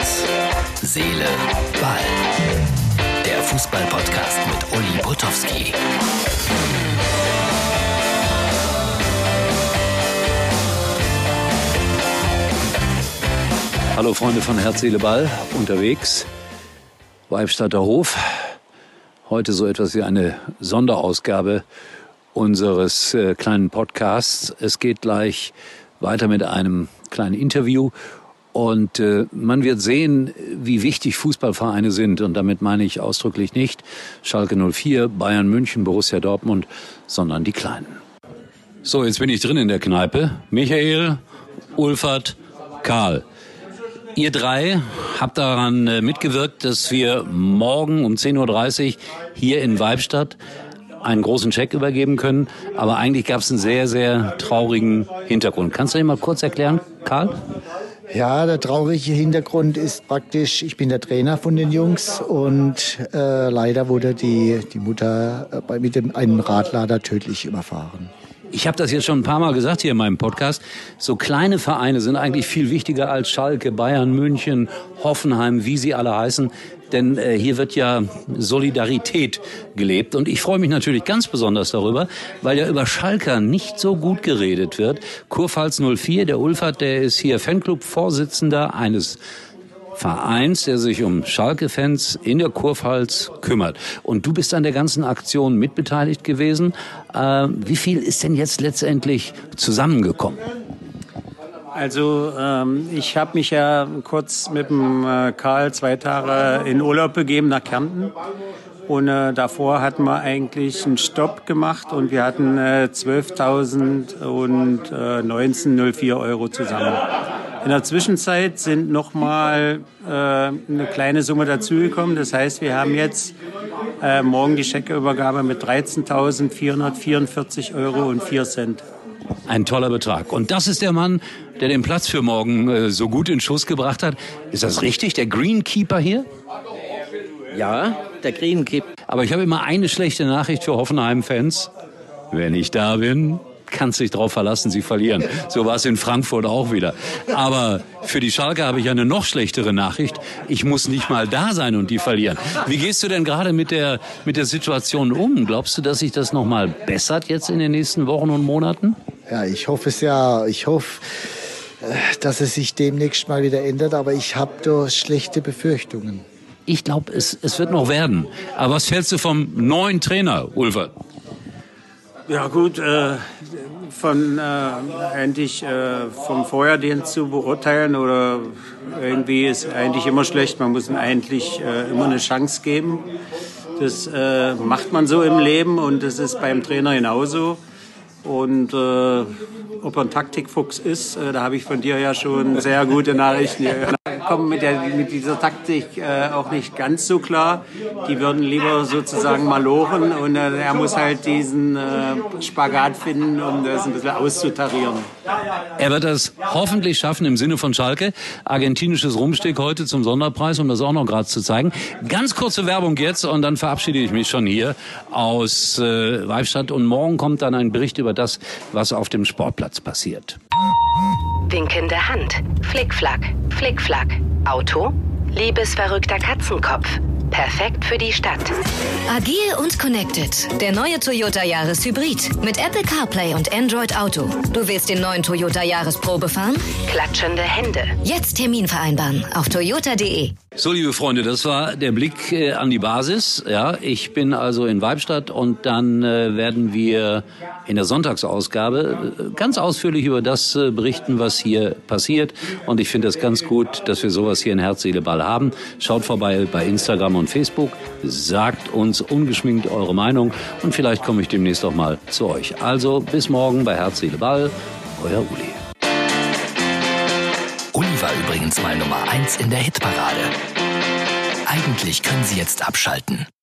Herz, Seele, Ball. Der Fußball-Podcast mit Uli Potowski. Hallo Freunde von Herz, Seele, Ball. Unterwegs. Weibstadter Hof. Heute so etwas wie eine Sonderausgabe unseres äh, kleinen Podcasts. Es geht gleich weiter mit einem kleinen Interview und äh, man wird sehen, wie wichtig Fußballvereine sind. Und damit meine ich ausdrücklich nicht Schalke 04, Bayern München, Borussia Dortmund, sondern die Kleinen. So, jetzt bin ich drin in der Kneipe. Michael, Ulfert, Karl. Ihr drei habt daran äh, mitgewirkt, dass wir morgen um 10.30 Uhr hier in Weibstadt einen großen Scheck übergeben können. Aber eigentlich gab es einen sehr, sehr traurigen Hintergrund. Kannst du dir mal kurz erklären, Karl? Ja, der traurige Hintergrund ist praktisch, ich bin der Trainer von den Jungs und äh, leider wurde die, die Mutter äh, bei, mit dem, einem Radlader tödlich überfahren. Ich habe das jetzt schon ein paar Mal gesagt hier in meinem Podcast. So kleine Vereine sind eigentlich viel wichtiger als Schalke, Bayern, München, Hoffenheim, wie sie alle heißen. Denn äh, hier wird ja Solidarität gelebt. Und ich freue mich natürlich ganz besonders darüber, weil ja über Schalker nicht so gut geredet wird. Kurpfalz 04, der Ulfert, der ist hier Fanclub-Vorsitzender eines Vereins, der sich um Schalke-Fans in der Kurpfalz kümmert. Und du bist an der ganzen Aktion mitbeteiligt gewesen. Äh, wie viel ist denn jetzt letztendlich zusammengekommen? Also ähm, ich habe mich ja kurz mit dem äh, Karl zwei Tage in Urlaub begeben nach Kärnten. Und äh, davor hatten wir eigentlich einen Stopp gemacht und wir hatten äh, 12.000 und äh, 1904 Euro zusammen. In der Zwischenzeit sind nochmal äh, eine kleine Summe dazugekommen. Das heißt, wir haben jetzt äh, morgen die Scheckeübergabe mit 13.444 Euro und 4 Cent. Ein toller Betrag. Und das ist der Mann, der den Platz für morgen äh, so gut in Schuss gebracht hat. Ist das richtig? Der Greenkeeper hier? Ja, der Greenkeeper. Aber ich habe immer eine schlechte Nachricht für Hoffenheim-Fans. Wenn ich da bin, kannst dich drauf verlassen, sie verlieren. So war es in Frankfurt auch wieder. Aber für die Schalke habe ich eine noch schlechtere Nachricht. Ich muss nicht mal da sein und die verlieren. Wie gehst du denn gerade mit der, mit der Situation um? Glaubst du, dass sich das noch mal bessert jetzt in den nächsten Wochen und Monaten? Ja, ich hoffe es ja. Ich hoffe, äh, dass es sich demnächst mal wieder ändert, aber ich habe da schlechte Befürchtungen. Ich glaube, es, es wird noch werden. Aber was hältst du vom neuen Trainer, Ulfert? Ja gut, äh, von äh, eigentlich äh, vom Vorherdienst zu beurteilen oder irgendwie ist eigentlich immer schlecht. Man muss eigentlich äh, immer eine Chance geben. Das äh, macht man so im Leben und das ist beim Trainer genauso. Und äh, ob er ein Taktikfuchs ist, äh, da habe ich von dir ja schon sehr gute Nachrichten gehört. Kommen mit, der, mit dieser Taktik äh, auch nicht ganz so klar. Die würden lieber sozusagen malochen und äh, er muss halt diesen äh, Spagat finden, um das ein bisschen auszutarieren. Er wird das hoffentlich schaffen im Sinne von Schalke. Argentinisches Rumstick heute zum Sonderpreis, um das auch noch gerade zu zeigen. Ganz kurze Werbung jetzt und dann verabschiede ich mich schon hier aus äh, Weibstadt. Und morgen kommt dann ein Bericht über das, was auf dem Sportplatz passiert. Winkende Hand, Flickflack, Flickflack. Auto, liebesverrückter Katzenkopf. Perfekt für die Stadt. Agil und connected. Der neue Toyota Yaris Hybrid. Mit Apple CarPlay und Android Auto. Du willst den neuen Toyota Yaris Probe fahren? Klatschende Hände. Jetzt Termin vereinbaren auf toyota.de. So, liebe Freunde, das war der Blick äh, an die Basis. Ja, ich bin also in Weibstadt und dann äh, werden wir in der Sonntagsausgabe äh, ganz ausführlich über das äh, berichten, was hier passiert. Und ich finde es ganz gut, dass wir sowas hier in Herz, Seele, Ball haben. Schaut vorbei bei Instagram und Facebook. Sagt uns ungeschminkt eure Meinung und vielleicht komme ich demnächst auch mal zu euch. Also bis morgen bei Herz, Seele, Ball. Euer Uli. Uli war übrigens mal Nummer 1 in der Hitparade. Eigentlich können Sie jetzt abschalten.